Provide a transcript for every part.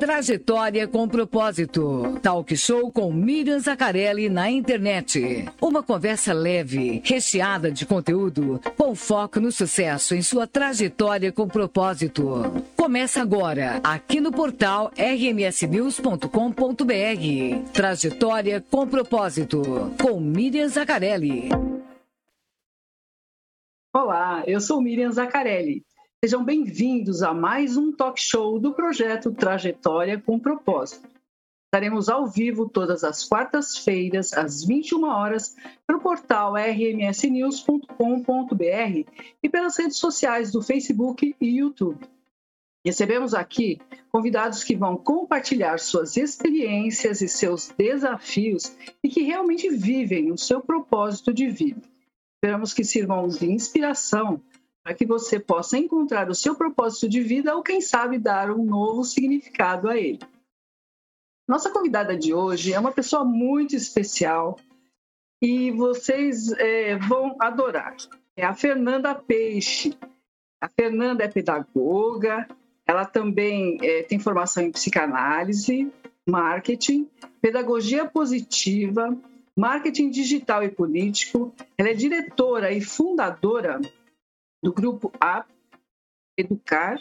Trajetória com propósito. Talk show com Miriam Zacarelli na internet. Uma conversa leve, recheada de conteúdo, com foco no sucesso em sua trajetória com propósito. Começa agora, aqui no portal rmsnews.com.br. Trajetória com propósito, com Miriam Zacarelli. Olá, eu sou Miriam Zacarelli Sejam bem-vindos a mais um talk show do projeto Trajetória com Propósito. Estaremos ao vivo todas as quartas-feiras, às 21 horas, pelo portal rmsnews.com.br e pelas redes sociais do Facebook e YouTube. Recebemos aqui convidados que vão compartilhar suas experiências e seus desafios e que realmente vivem o seu propósito de vida. Esperamos que sirvam de inspiração para que você possa encontrar o seu propósito de vida ou, quem sabe, dar um novo significado a ele. Nossa convidada de hoje é uma pessoa muito especial e vocês é, vão adorar. É a Fernanda Peixe. A Fernanda é pedagoga, ela também é, tem formação em psicanálise, marketing, pedagogia positiva, marketing digital e político. Ela é diretora e fundadora do grupo A Educar.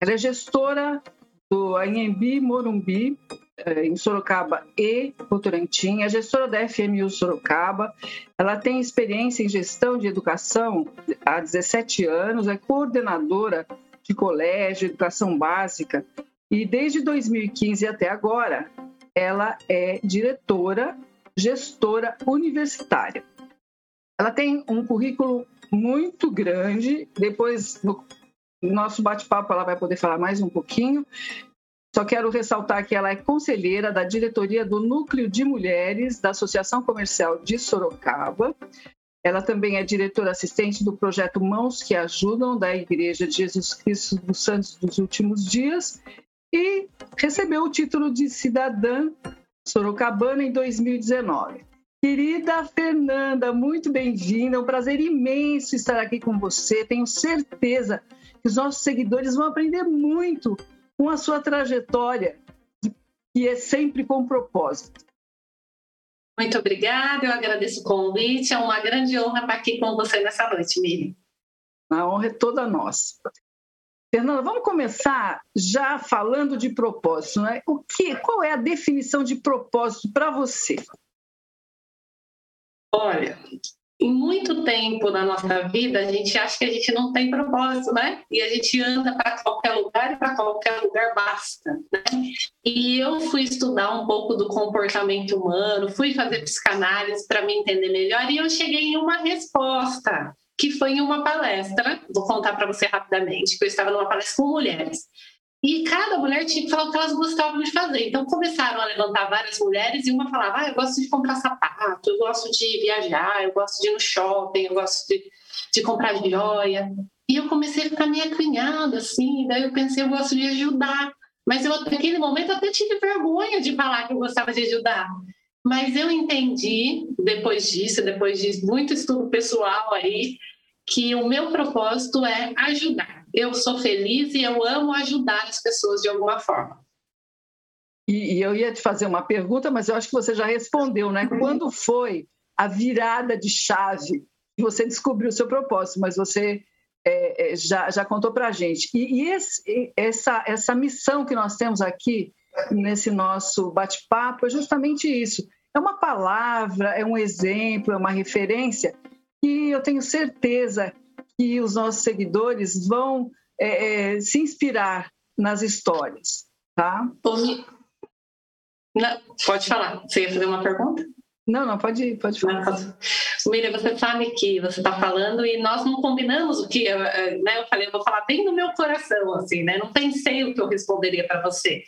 Ela é gestora do Anhembi Morumbi, eh, em Sorocaba e Votorantim, é gestora da FMU Sorocaba. Ela tem experiência em gestão de educação há 17 anos, é coordenadora de colégio, educação básica, e desde 2015 até agora, ela é diretora, gestora universitária. Ela tem um currículo muito grande. Depois, no nosso bate-papo, ela vai poder falar mais um pouquinho. Só quero ressaltar que ela é conselheira da diretoria do Núcleo de Mulheres da Associação Comercial de Sorocaba. Ela também é diretora assistente do projeto Mãos que Ajudam da Igreja de Jesus Cristo dos Santos dos Últimos Dias e recebeu o título de cidadã sorocabana em 2019. Querida Fernanda, muito bem-vinda. É um prazer imenso estar aqui com você. Tenho certeza que os nossos seguidores vão aprender muito com a sua trajetória, que é sempre com propósito. Muito obrigada, eu agradeço o convite. É uma grande honra estar aqui com você nessa noite, Miriam. A honra é toda nossa. Fernanda, vamos começar já falando de propósito, né? O que, qual é a definição de propósito para você? Olha, em muito tempo na nossa vida, a gente acha que a gente não tem propósito, né? E a gente anda para qualquer lugar e para qualquer lugar basta, né? E eu fui estudar um pouco do comportamento humano, fui fazer psicanálise para me entender melhor e eu cheguei em uma resposta que foi em uma palestra, vou contar para você rapidamente, que eu estava numa palestra com mulheres. E cada mulher tinha que falar o que elas gostavam de fazer. Então começaram a levantar várias mulheres e uma falava: ah, eu gosto de comprar sapato, eu gosto de viajar, eu gosto de ir no shopping, eu gosto de, de comprar joia. E eu comecei a ficar meio acunhada, assim. Daí eu pensei: eu gosto de ajudar. Mas eu, naquele momento, até tive vergonha de falar que eu gostava de ajudar. Mas eu entendi, depois disso, depois de muito estudo pessoal aí, que o meu propósito é ajudar eu sou feliz e eu amo ajudar as pessoas de alguma forma. E, e eu ia te fazer uma pergunta, mas eu acho que você já respondeu, né? Quando foi a virada de chave que você descobriu o seu propósito, mas você é, é, já, já contou para a gente. E, e esse, essa, essa missão que nós temos aqui nesse nosso bate-papo é justamente isso. É uma palavra, é um exemplo, é uma referência que eu tenho certeza que os nossos seguidores vão é, é, se inspirar nas histórias, tá? Não, pode falar. Você ia fazer uma pergunta? Não, não, pode, pode falar. Miriam, você sabe que você está falando e nós não combinamos o que, né? Eu falei, eu vou falar bem do meu coração, assim, né? Não pensei o que eu responderia para você.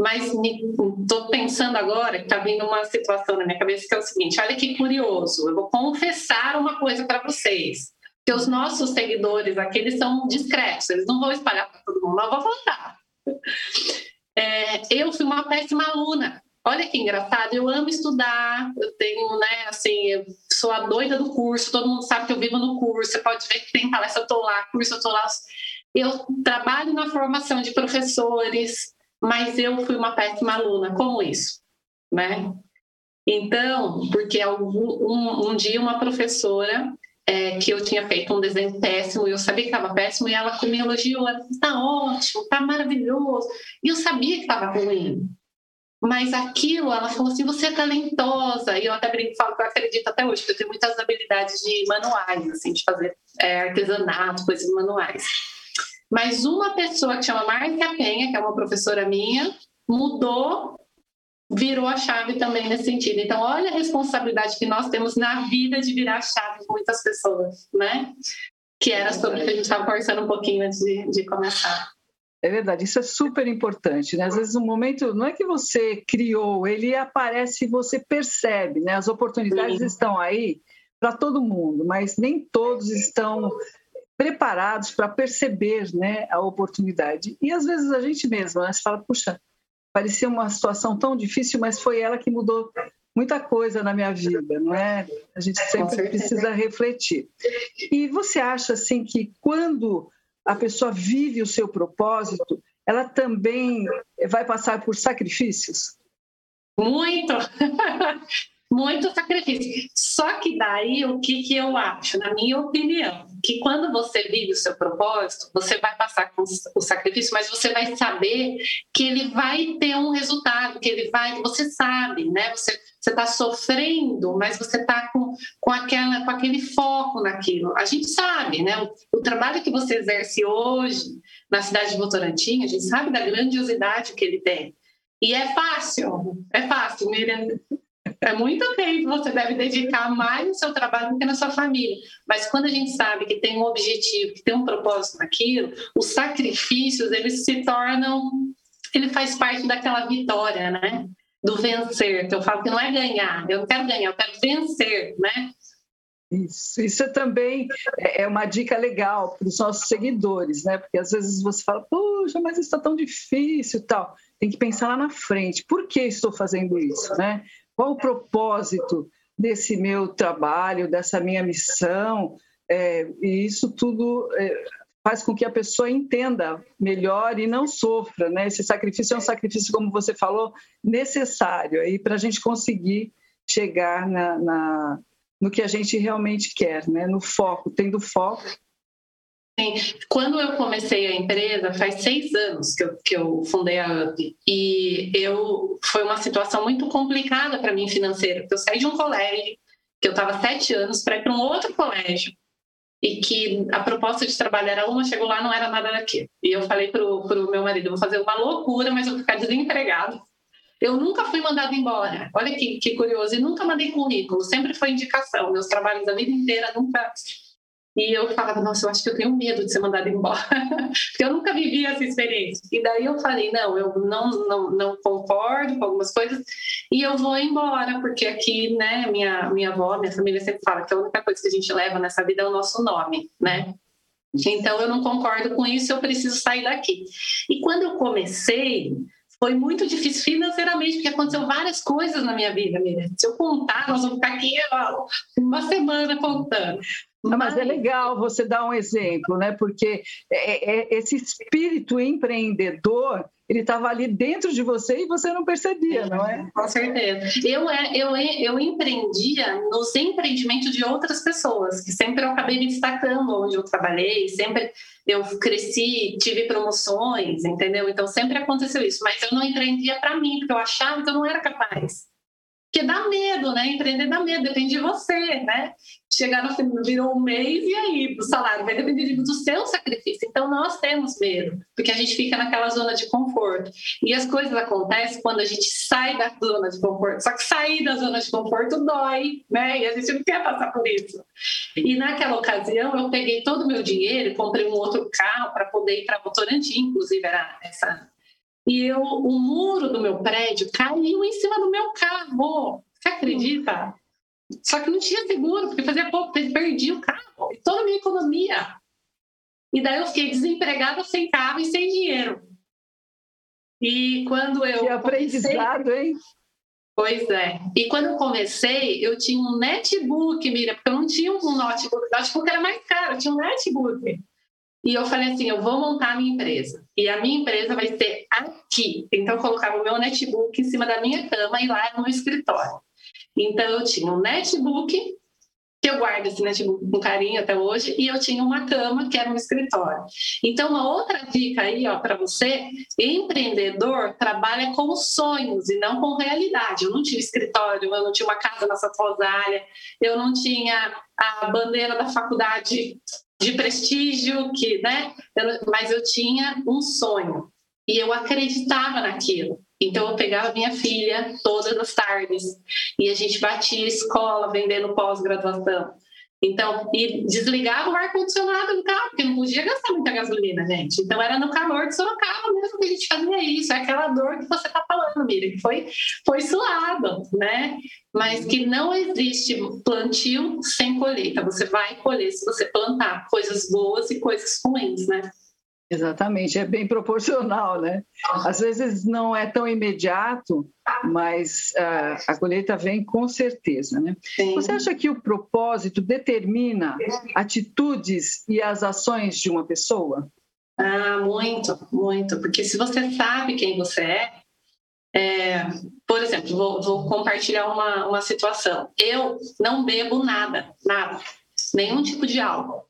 Mas estou pensando agora que está vindo uma situação na minha cabeça que é o seguinte: olha que curioso, eu vou confessar uma coisa para vocês que os nossos seguidores aqui eles são discretos, eles não vão espalhar para todo mundo, mas vou contar. É, eu fui uma péssima aluna. Olha que engraçado, eu amo estudar, eu tenho, né, assim, sou a doida do curso, todo mundo sabe que eu vivo no curso, você pode ver que tem palestra, eu tô lá, curso, eu tô lá. Eu trabalho na formação de professores, mas eu fui uma péssima aluna. Como isso? Né? Então, porque algum, um, um dia uma professora é, que eu tinha feito um desenho péssimo eu sabia que estava péssimo e ela me elogiou, ela disse, está ótimo, está maravilhoso. E eu sabia que estava ruim. Mas aquilo, ela falou assim, você é talentosa. E eu até brinco, falo que eu acredito até hoje, que eu tenho muitas habilidades de manuais, assim, de fazer é, artesanato, coisas manuais. Mas uma pessoa que chama Marcia Penha, que é uma professora minha, mudou virou a chave também nesse sentido. Então, olha a responsabilidade que nós temos na vida de virar a chave de muitas pessoas, né? Que era sobre o que a gente estava conversando um pouquinho antes de, de começar. É verdade, isso é super importante, né? Às vezes o momento não é que você criou, ele aparece e você percebe, né? As oportunidades Sim. estão aí para todo mundo, mas nem todos estão preparados para perceber, né, a oportunidade. E às vezes a gente mesmo, né, você fala, puxa, parecia uma situação tão difícil, mas foi ela que mudou muita coisa na minha vida, não é? A gente sempre precisa refletir. E você acha assim que quando a pessoa vive o seu propósito, ela também vai passar por sacrifícios? Muito! muito sacrifício. Só que daí o que, que eu acho, na minha opinião, que quando você vive o seu propósito, você vai passar com o sacrifício, mas você vai saber que ele vai ter um resultado, que ele vai, você sabe, né? Você você está sofrendo, mas você está com, com, aquela, com aquele foco naquilo. A gente sabe, né? O, o, trabalho que você exerce hoje na cidade de Votorantim, a gente sabe da grandiosidade que ele tem. E é fácil, é fácil, Miriam. É muito tempo você deve dedicar mais no seu trabalho do que na sua família. Mas quando a gente sabe que tem um objetivo, que tem um propósito naquilo, os sacrifícios, eles se tornam... Ele faz parte daquela vitória, né? Do vencer, que eu falo que não é ganhar. Eu não quero ganhar, eu quero vencer, né? Isso, isso é também é, é uma dica legal para os nossos seguidores, né? Porque às vezes você fala, poxa, mas isso está tão difícil tal. Tem que pensar lá na frente. Por que estou fazendo isso, né? Qual o propósito desse meu trabalho, dessa minha missão? É, e isso tudo é, faz com que a pessoa entenda melhor e não sofra, né? Esse sacrifício é um sacrifício, como você falou, necessário aí para a gente conseguir chegar na, na, no que a gente realmente quer, né? No foco, tendo foco. Quando eu comecei a empresa, faz seis anos que eu, que eu fundei a UP, e eu foi uma situação muito complicada para mim financeira, eu saí de um colégio, que eu estava sete anos, para ir para um outro colégio, e que a proposta de trabalho era uma, chegou lá, não era nada daquilo. E eu falei para o meu marido, vou fazer uma loucura, mas eu vou ficar desempregado. Eu nunca fui mandada embora. Olha que, que curioso. E nunca mandei currículo, sempre foi indicação. Meus trabalhos da vida inteira nunca e eu falava, nossa, eu acho que eu tenho medo de ser mandada embora, porque eu nunca vivi essa experiência. E daí eu falei, não, eu não, não, não concordo com algumas coisas e eu vou embora, porque aqui, né, minha, minha avó, minha família sempre fala que a única coisa que a gente leva nessa vida é o nosso nome, né? Então eu não concordo com isso, eu preciso sair daqui. E quando eu comecei, foi muito difícil financeiramente, porque aconteceu várias coisas na minha vida, Miriam. Se eu contar, nós vamos ficar aqui uma semana contando. Mas... mas é legal você dar um exemplo, né? Porque é, é, é esse espírito empreendedor ele estava ali dentro de você e você não percebia, não é? Com certeza. Eu, é, eu, eu empreendia nos empreendimentos de outras pessoas, que sempre eu acabei me destacando onde eu trabalhei, sempre eu cresci, tive promoções, entendeu? Então sempre aconteceu isso, mas eu não empreendia para mim, porque eu achava que eu não era capaz. Porque dá medo, né? Empreender dá medo, depende de você, né? Chegar no fim, virou um mês e aí, o salário vai depender do seu sacrifício. Então, nós temos medo, porque a gente fica naquela zona de conforto. E as coisas acontecem quando a gente sai da zona de conforto. Só que sair da zona de conforto dói, né? E a gente não quer passar por isso. E naquela ocasião, eu peguei todo o meu dinheiro comprei um outro carro para poder ir para Votorantim, inclusive era essa e eu, o muro do meu prédio caiu em cima do meu carro. Você acredita? Só que não tinha seguro, porque fazia pouco perdi o carro e toda a minha economia. E daí eu fiquei desempregada, sem carro e sem dinheiro. E quando eu. Que aprendizado, comecei... hein? Pois é. E quando eu comecei, eu tinha um netbook, mira, porque eu não tinha um notebook. O notebook era mais caro, eu tinha um netbook. E eu falei assim, eu vou montar a minha empresa. E a minha empresa vai ser aqui. Então eu colocava o meu netbook em cima da minha cama e lá no escritório. Então eu tinha um netbook que eu guardo esse netbook com carinho até hoje, e eu tinha uma cama que era um escritório. Então, uma outra dica aí, ó, para você, empreendedor trabalha com sonhos e não com realidade. Eu não tinha escritório, eu não tinha uma casa na Rosália, eu não tinha a bandeira da faculdade de prestígio, que, né? Mas eu tinha um sonho e eu acreditava naquilo. Então eu pegava minha filha todas as tardes e a gente batia escola vendendo pós-graduação. Então, e desligava o ar-condicionado do carro, porque não podia gastar muita gasolina, gente. Então, era no calor de Sorocaba mesmo que a gente fazia isso. É aquela dor que você está falando, Miriam, que foi, foi suado, né? Mas que não existe plantio sem colheita. Você vai colher se você plantar coisas boas e coisas ruins, né? Exatamente, é bem proporcional, né? Às vezes não é tão imediato, mas uh, a colheita vem com certeza, né? Sim. Você acha que o propósito determina atitudes e as ações de uma pessoa? Ah, muito, muito, porque se você sabe quem você é, é por exemplo, vou, vou compartilhar uma, uma situação. Eu não bebo nada, nada, nenhum tipo de álcool.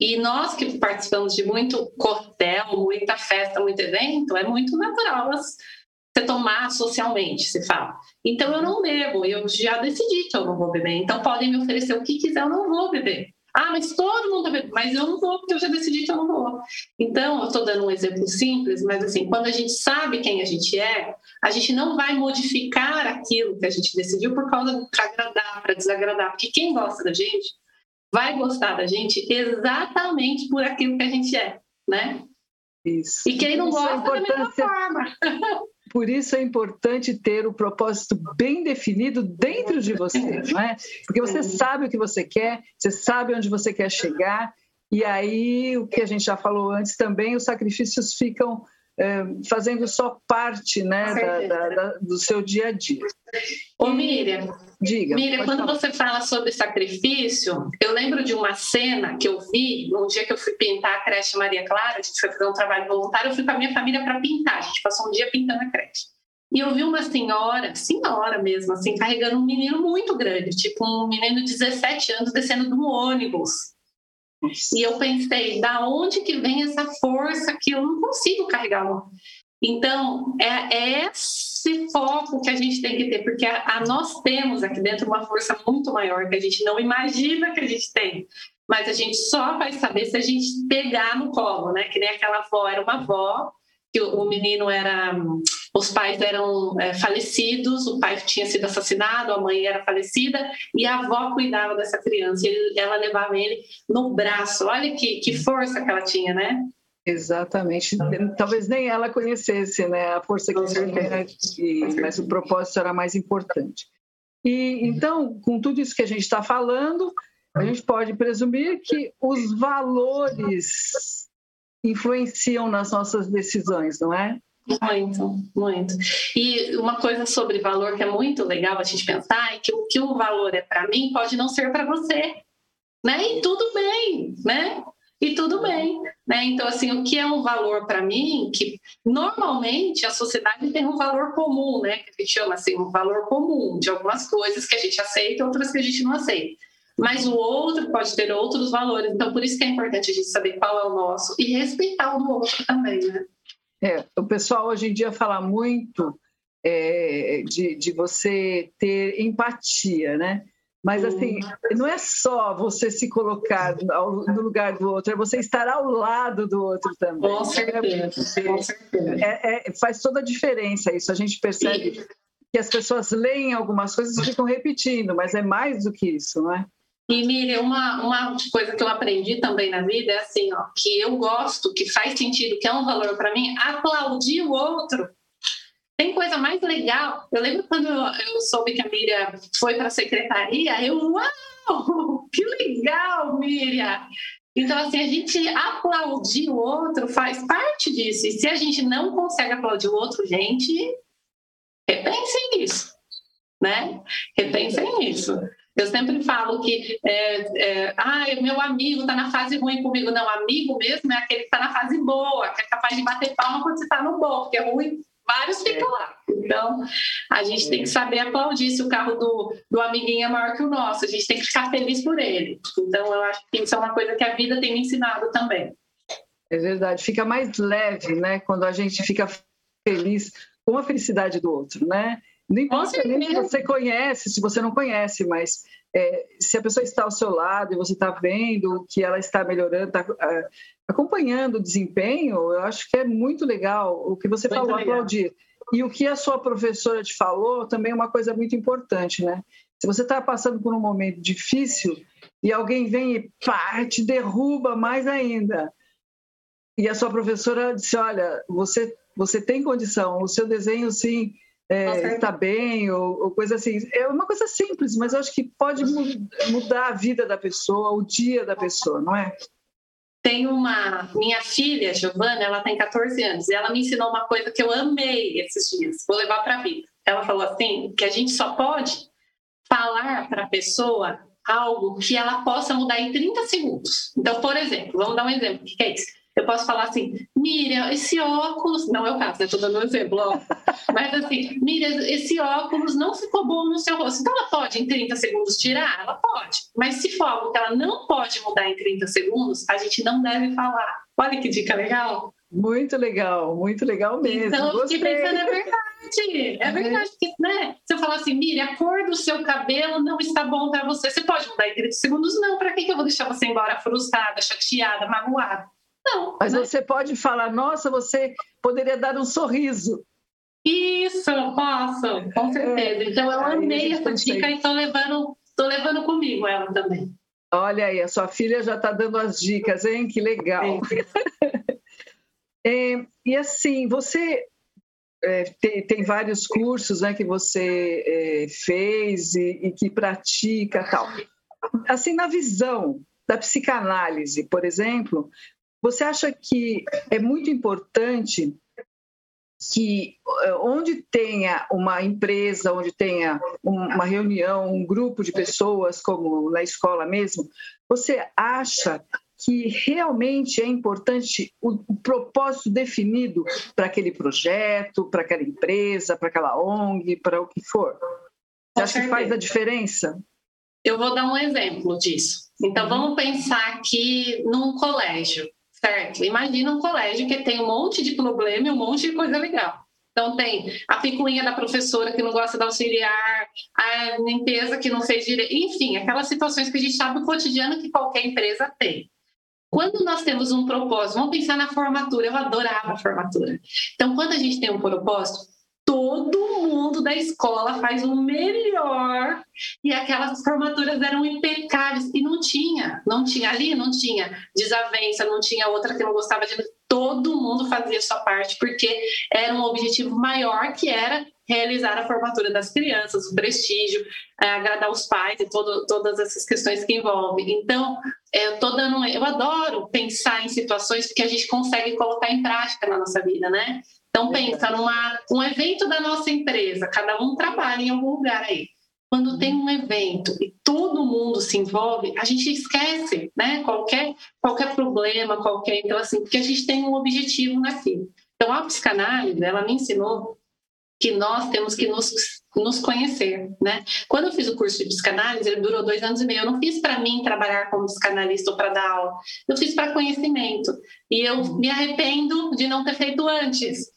E nós que participamos de muito coquetel, muita festa, muito evento, é muito natural você tomar socialmente, se fala. Então eu não bebo, eu já decidi que eu não vou beber. Então podem me oferecer o que quiser, eu não vou beber. Ah, mas todo mundo bebe, mas eu não vou, porque eu já decidi que eu não vou. Então, eu estou dando um exemplo simples, mas assim, quando a gente sabe quem a gente é, a gente não vai modificar aquilo que a gente decidiu por causa para agradar, para desagradar, porque quem gosta da gente vai gostar da gente exatamente por aquilo que a gente é, né? Isso. E quem não isso é gosta é da mesma forma. Por isso é importante ter o propósito bem definido dentro de você, não é? Porque você sabe o que você quer, você sabe onde você quer chegar, e aí o que a gente já falou antes também, os sacrifícios ficam é, fazendo só parte né, da, da, da, do seu dia a dia. Ô Miriam, Diga. Miriam, quando falar. você fala sobre sacrifício, eu lembro de uma cena que eu vi num dia que eu fui pintar a creche Maria Clara, a gente foi fazer um trabalho voluntário, eu fui com a minha família para pintar, a gente passou um dia pintando a creche. E eu vi uma senhora, senhora mesmo, assim, carregando um menino muito grande, tipo um menino de 17 anos descendo de um ônibus. E eu pensei, da onde que vem essa força que eu não consigo carregar? Então, é, é esse foco que a gente tem que ter, porque a, a, nós temos aqui dentro uma força muito maior que a gente não imagina que a gente tem. Mas a gente só vai saber se a gente pegar no colo, né? Que nem aquela avó, era uma avó, que o, o menino era. Os pais eram é, falecidos, o pai tinha sido assassinado, a mãe era falecida, e a avó cuidava dessa criança, e ela levava ele no braço. Olha que, que força que ela tinha, né? Exatamente. Talvez nem ela conhecesse né, a força que ele tem, mas o propósito era mais importante. E então, com tudo isso que a gente está falando, a gente pode presumir que os valores influenciam nas nossas decisões, não é? Muito, muito. E uma coisa sobre valor que é muito legal a gente pensar é que o que o valor é para mim pode não ser para você, né? E tudo bem, né? E tudo bem. Né? Então, assim, o que é um valor para mim, que normalmente a sociedade tem um valor comum, né? que a gente chama assim, um valor comum de algumas coisas que a gente aceita outras que a gente não aceita. Mas o outro pode ter outros valores, então por isso que é importante a gente saber qual é o nosso e respeitar o do outro também, né? É, o pessoal hoje em dia fala muito é, de, de você ter empatia, né? Mas assim, não é só você se colocar no lugar do outro, é você estar ao lado do outro também. Com certeza. Com certeza. É, é, faz toda a diferença isso. A gente percebe que as pessoas leem algumas coisas e ficam repetindo, mas é mais do que isso, não é? E Miriam, uma, uma coisa que eu aprendi também na vida é assim, ó, que eu gosto, que faz sentido, que é um valor para mim, aplaudir o outro tem coisa mais legal. Eu lembro quando eu soube que a Miriam foi para a secretaria, eu, uau, que legal, Miriam! Então, assim, a gente aplaudir o outro faz parte disso. E se a gente não consegue aplaudir o outro, gente, repensem nisso, né? Repensem nisso. Eu sempre falo que é, é, ah, meu amigo está na fase ruim comigo. Não, amigo mesmo é aquele que está na fase boa, que é capaz de bater palma quando você está no bom, porque é ruim, vários ficam é. lá. Então, a gente tem que saber aplaudir se o carro do, do amiguinho é maior que o nosso. A gente tem que ficar feliz por ele. Então, eu acho que isso é uma coisa que a vida tem me ensinado também. É verdade. Fica mais leve, né? Quando a gente fica feliz com a felicidade do outro, né? Nem se você conhece, se você não conhece, mas é, se a pessoa está ao seu lado e você está vendo que ela está melhorando, está uh, acompanhando o desempenho, eu acho que é muito legal o que você muito falou, legal. aplaudir. E o que a sua professora te falou também é uma coisa muito importante, né? Se você está passando por um momento difícil e alguém vem e pá, te derruba mais ainda, e a sua professora disse: Olha, você, você tem condição, o seu desenho sim é, está bem, ou, ou, coisa assim. É uma coisa simples, mas eu acho que pode mudar a vida da pessoa, o dia da pessoa, não é? Tem uma. Minha filha, Giovana, ela tem 14 anos, e ela me ensinou uma coisa que eu amei esses dias, vou levar para a vida. Ela falou assim: que a gente só pode falar para a pessoa algo que ela possa mudar em 30 segundos. Então, por exemplo, vamos dar um exemplo: o que é isso? Eu posso falar assim, Miriam, esse óculos. Não é o caso, estou dando um exemplo, ó. Mas assim, Miriam, esse óculos não ficou bom no seu rosto. Então ela pode em 30 segundos tirar? Ela pode. Mas se for algo que ela não pode mudar em 30 segundos, a gente não deve falar. Olha que dica legal. Muito legal, muito legal mesmo. Então, eu fiquei pensando, é verdade. É verdade, porque, né? Se eu falar assim, Miriam, a cor do seu cabelo não está bom para você, você pode mudar em 30 segundos? Não, para que eu vou deixar você embora frustrada, chateada, magoada? Não. Mas né? você pode falar, nossa, você poderia dar um sorriso. Isso, posso, com certeza. Então eu amei essa dica e estou levando, tô levando comigo ela também. Olha aí, a sua filha já está dando as dicas, hein? Que legal. é, e assim, você é, tem, tem, vários cursos né, que você é, fez e, e, que pratica tal. Assim, na visão da psicanálise, por exemplo, você acha que é muito importante que eh, onde tenha uma empresa, onde tenha uma reunião, um grupo de pessoas, como na escola mesmo, você acha que realmente é importante o, o propósito definido para aquele projeto, para aquela empresa, para aquela ONG, para o que for? Você acha que faz a diferença? Eu vou dar um exemplo disso. Então, vamos pensar aqui num colégio. Certo. Imagina um colégio que tem um monte de problema e um monte de coisa legal. Então tem a picuinha da professora que não gosta de auxiliar, a limpeza que não fez direito, enfim, aquelas situações que a gente sabe o cotidiano que qualquer empresa tem. Quando nós temos um propósito, vamos pensar na formatura, eu adorava a formatura. Então, quando a gente tem um propósito, todo mundo da escola faz o melhor e aquelas formaturas eram impecáveis e não tinha, não tinha ali, não tinha desavença, não tinha outra que não gostava de todo mundo fazia sua parte porque era um objetivo maior que era realizar a formatura das crianças, o prestígio, é, agradar os pais e todo, todas essas questões que envolvem. Então, eu tô dando, eu adoro pensar em situações que a gente consegue colocar em prática na nossa vida, né? Então, pensa numa, um evento da nossa empresa, cada um trabalha em algum lugar aí. Quando tem um evento e todo mundo se envolve, a gente esquece, né? Qualquer, qualquer problema, qualquer. Então, assim, porque a gente tem um objetivo naquilo. Então, a psicanálise, ela me ensinou que nós temos que nos, nos conhecer, né? Quando eu fiz o curso de psicanálise, ele durou dois anos e meio. Eu não fiz para mim trabalhar como psicanalista ou para dar aula. Eu fiz para conhecimento. E eu me arrependo de não ter feito antes.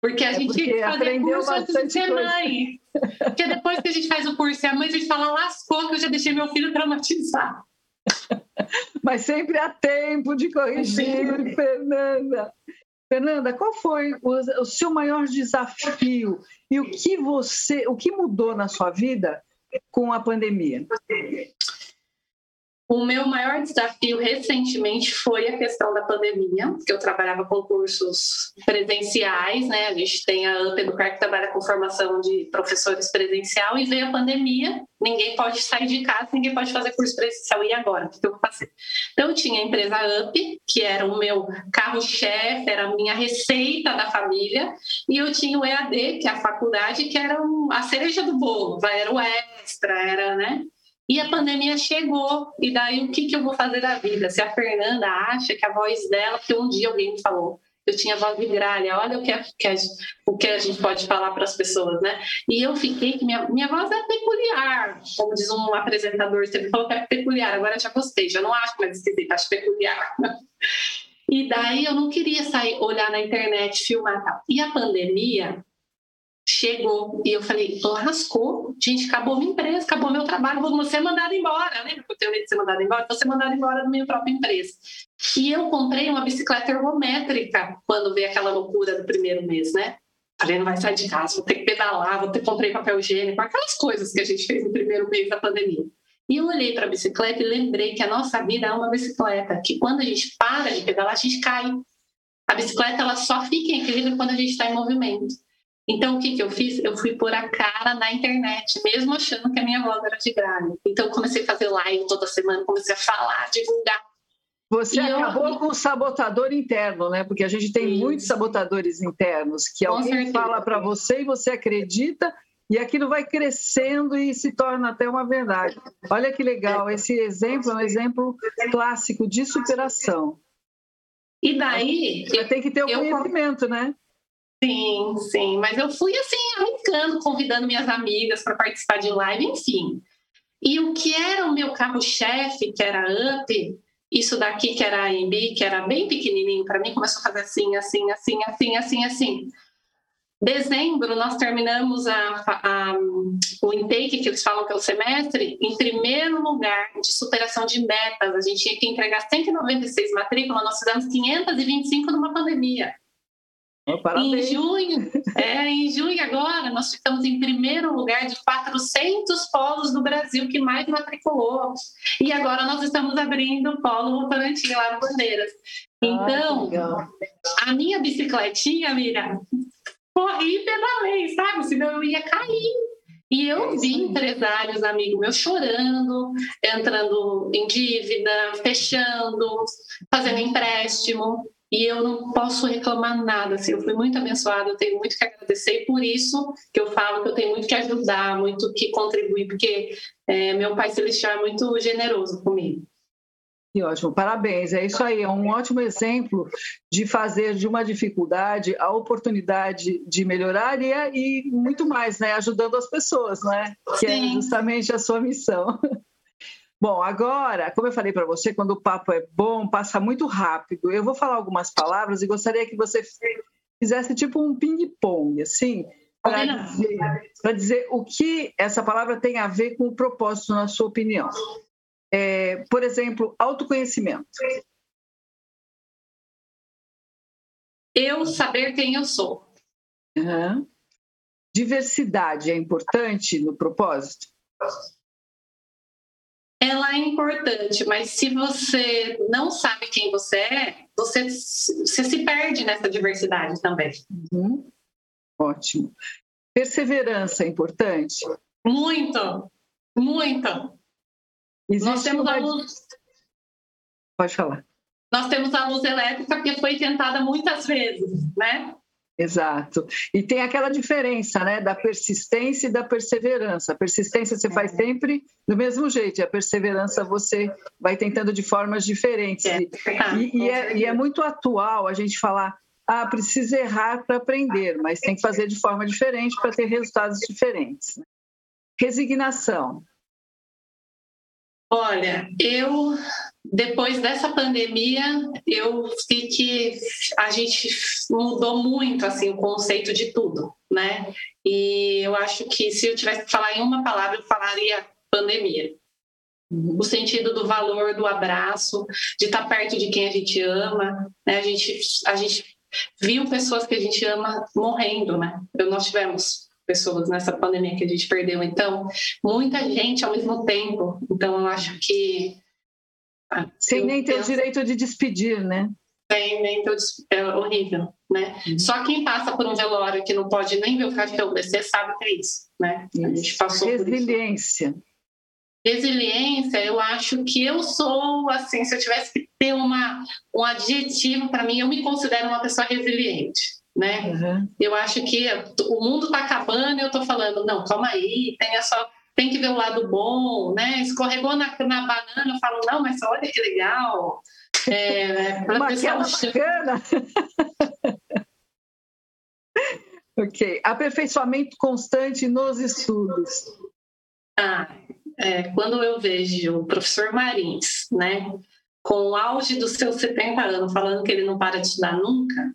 Porque a é gente porque aprendeu curso antes de ser mãe. Porque depois que a gente faz o curso e a mãe, a gente fala, lascou que eu já deixei meu filho traumatizado. Mas sempre há tempo de corrigir, Fernanda. Fernanda, qual foi o, o, seu maior desafio e o que você, o que mudou na sua vida com a pandemia? O meu maior desafio recentemente foi a questão da pandemia, porque eu trabalhava com cursos presenciais, né? A gente tem a UP Educar que trabalha com formação de professores presencial e veio a pandemia, ninguém pode sair de casa, ninguém pode fazer curso presencial. E agora? O que eu? Então, eu tinha a empresa UP, que era o meu carro-chefe, era a minha receita da família, e eu tinha o EAD, que é a faculdade, que era a cereja do bolo, era o extra, era, né? E a pandemia chegou, e daí o que, que eu vou fazer da vida? Se a Fernanda acha que a voz dela, porque um dia alguém me falou, eu tinha voz de gralha, olha o que, que a, o que a gente pode falar para as pessoas, né? E eu fiquei que minha, minha voz é peculiar, como diz um apresentador, você falou que é peculiar, agora já gostei, já não acho mais esquisito, acho peculiar. E daí eu não queria sair, olhar na internet, filmar tal. E a pandemia chegou e eu falei, lascou, gente, acabou minha empresa, acabou meu trabalho, vou ser mandada embora, né? Porque eu tenho medo de ser mandada embora, vou ser mandada embora da minha própria empresa. E eu comprei uma bicicleta ergométrica quando veio aquela loucura do primeiro mês, né? Falei, não vai sair de casa, vou ter que pedalar, vou ter que papel higiênico, aquelas coisas que a gente fez no primeiro mês da pandemia. E eu olhei para a bicicleta e lembrei que a nossa vida é uma bicicleta, que quando a gente para de pedalar, a gente cai. A bicicleta ela só fica em equilíbrio quando a gente está em movimento. Então, o que, que eu fiz? Eu fui pôr a cara na internet, mesmo achando que a minha voz era de grave. Então, comecei a fazer live toda semana, comecei a falar, divulgar. Você e acabou eu... com o sabotador interno, né? Porque a gente tem Isso. muitos sabotadores internos, que com alguém certeza. fala para você e você acredita, e aquilo vai crescendo e se torna até uma verdade. Olha que legal, esse exemplo é um exemplo clássico de superação. E daí. Você tem que ter o eu... conhecimento, né? Sim, sim. Mas eu fui assim, brincando, convidando minhas amigas para participar de live, enfim. E o que era o meu carro-chefe, que era a UP, isso daqui que era a AMB, que era bem pequenininho para mim, começou a fazer assim, assim, assim, assim, assim, assim. Dezembro, nós terminamos a, a, o intake, que eles falam que é o semestre, em primeiro lugar de superação de metas. A gente tinha que entregar 196 matrículas, nós fizemos 525 numa pandemia. Em junho, é, em junho agora, nós ficamos em primeiro lugar de 400 polos do Brasil que mais matriculou. E agora nós estamos abrindo o polo Votorantim lá no Bandeiras. Então, ah, a minha bicicletinha, Mira, corri e pedalei, sabe? Senão eu ia cair. E eu é vi empresários, amigos meus, chorando, entrando em dívida, fechando, fazendo empréstimo e eu não posso reclamar nada. Assim, eu fui muito abençoada, eu tenho muito que agradecer, e por isso que eu falo que eu tenho muito que ajudar, muito que contribuir, porque é, meu Pai Celestial é muito generoso comigo. Que ótimo, parabéns. É isso aí, é um ótimo exemplo de fazer de uma dificuldade a oportunidade de melhorar e, e muito mais, né? Ajudando as pessoas, né? Que é Sim. é justamente a sua missão. Bom, agora, como eu falei para você, quando o papo é bom, passa muito rápido. Eu vou falar algumas palavras e gostaria que você fizesse tipo um ping-pong, assim, para dizer, dizer, o que essa palavra tem a ver com o propósito, na sua opinião. É, por exemplo, autoconhecimento. Eu saber quem eu sou. Uhum. Diversidade é importante no propósito? Ela é importante, mas se você não sabe quem você é, você, você se perde nessa diversidade também. Uhum. Ótimo. Perseverança é importante? Muito, muito. Existe Nós temos uma... a luz. Pode falar. Nós temos a luz elétrica que foi tentada muitas vezes, né? Exato. E tem aquela diferença, né, da persistência e da perseverança. A persistência você faz é. sempre do mesmo jeito, e a perseverança você vai tentando de formas diferentes. É. E, e, é, e é muito atual a gente falar, ah, precisa errar para aprender, mas tem que fazer de forma diferente para ter resultados diferentes. Né? Resignação. Olha, eu depois dessa pandemia, eu vi que a gente mudou muito assim o conceito de tudo, né? E eu acho que se eu tivesse que falar em uma palavra, eu falaria pandemia. O sentido do valor do abraço, de estar perto de quem a gente ama, né? A gente a gente viu pessoas que a gente ama morrendo, né? Nós tivemos pessoas nessa pandemia que a gente perdeu. Então, muita gente ao mesmo tempo. Então, eu acho que Sem nem ter penso... o direito de despedir, né? Sem nem ter é horrível, né? Uhum. Só quem passa por um velório que não pode nem ver o caixão descer sabe que é isso, né? A gente passou Resiliência. Resiliência, eu acho que eu sou assim, se eu tivesse que ter uma, um adjetivo para mim, eu me considero uma pessoa resiliente, né? Uhum. Eu acho que o mundo está acabando e eu estou falando, não, calma aí, tenha só tem que ver o lado bom, né? Escorregou na, na banana, eu falo, não, mas olha que legal. É, Uma queda bacana. ok. Aperfeiçoamento constante nos estudos. Ah, é, quando eu vejo o professor Marins, né, com o auge dos seus 70 anos, falando que ele não para de estudar nunca,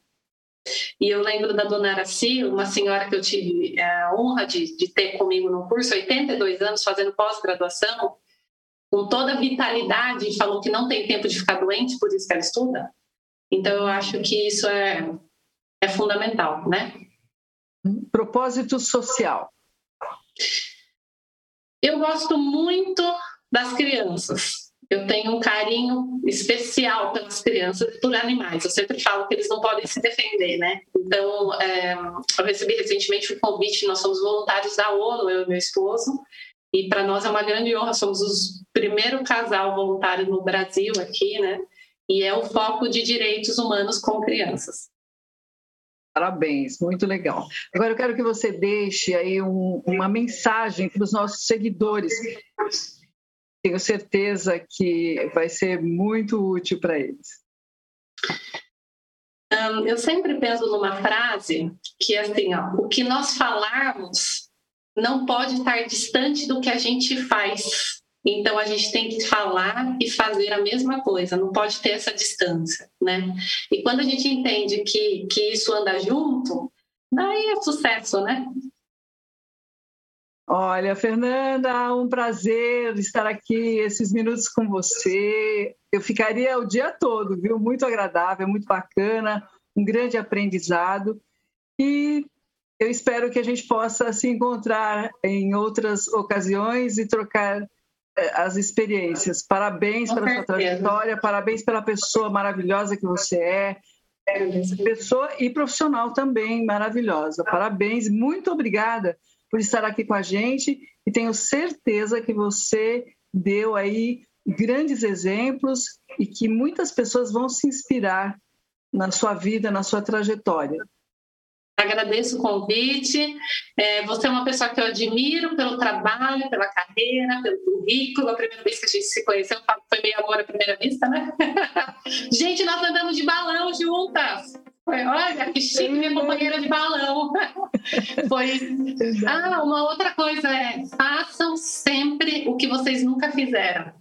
e eu lembro da dona Araci, uma senhora que eu tive a honra de, de ter comigo no curso, 82 anos, fazendo pós-graduação, com toda a vitalidade, falou que não tem tempo de ficar doente, por isso que ela estuda. Então, eu acho que isso é, é fundamental, né? Propósito social. Eu gosto muito das crianças eu tenho um carinho especial pelas crianças e por animais. Eu sempre falo que eles não podem se defender, né? Então, é, eu recebi recentemente um convite, nós somos voluntários da ONU, eu e meu esposo, e para nós é uma grande honra, somos o primeiro casal voluntário no Brasil aqui, né? E é o foco de direitos humanos com crianças. Parabéns, muito legal. Agora eu quero que você deixe aí um, uma mensagem para os nossos seguidores tenho certeza que vai ser muito útil para eles. Um, eu sempre penso numa frase que é assim, ó, o que nós falarmos não pode estar distante do que a gente faz. Então a gente tem que falar e fazer a mesma coisa, não pode ter essa distância, né? E quando a gente entende que, que isso anda junto, daí é sucesso, né? Olha, Fernanda, um prazer estar aqui esses minutos com você. Eu ficaria o dia todo, viu? Muito agradável, muito bacana, um grande aprendizado. E eu espero que a gente possa se encontrar em outras ocasiões e trocar eh, as experiências. Parabéns com pela certeza. sua trajetória, parabéns pela pessoa maravilhosa que você é, pessoa e profissional também maravilhosa. Parabéns, muito obrigada por estar aqui com a gente e tenho certeza que você deu aí grandes exemplos e que muitas pessoas vão se inspirar na sua vida, na sua trajetória. Agradeço o convite. É, você é uma pessoa que eu admiro pelo trabalho, pela carreira, pelo currículo. A primeira vez que a gente se conheceu foi meio amor à primeira vista, né? gente, nós andamos de balão juntas. Olha, que chique, minha companheira de balão. Foi. Ah, uma outra coisa é: façam sempre o que vocês nunca fizeram.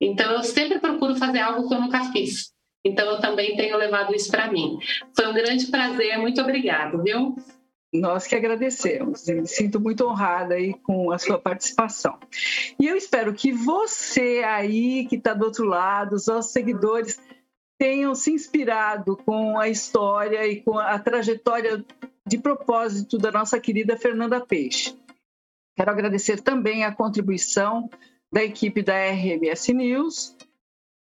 Então, eu sempre procuro fazer algo que eu nunca fiz. Então, eu também tenho levado isso para mim. Foi um grande prazer, muito obrigado, viu? Nós que agradecemos. Me sinto muito honrada aí com a sua participação. E eu espero que você aí que está do outro lado, os nossos seguidores, tenham se inspirado com a história e com a trajetória de propósito da nossa querida Fernanda Peixe. Quero agradecer também a contribuição da equipe da RMS News,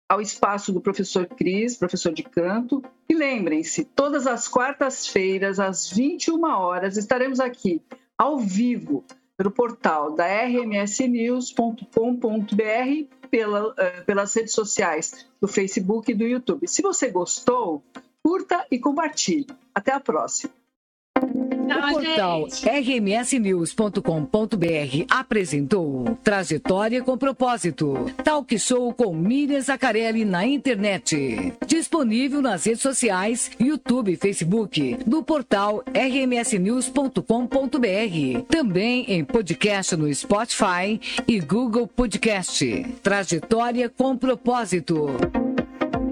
ao espaço do professor Cris, professor de canto. E lembrem-se, todas as quartas-feiras, às 21 horas, estaremos aqui, ao vivo, pelo portal da rmsnews.com.br pela, uh, pelas redes sociais do Facebook e do YouTube. Se você gostou, curta e compartilhe. Até a próxima. O portal rmsnews.com.br apresentou Trajetória com Propósito. Talk show com Miriam Zacarelli na internet. Disponível nas redes sociais, YouTube e Facebook, do portal rmsnews.com.br. Também em podcast no Spotify e Google Podcast. Trajetória com Propósito.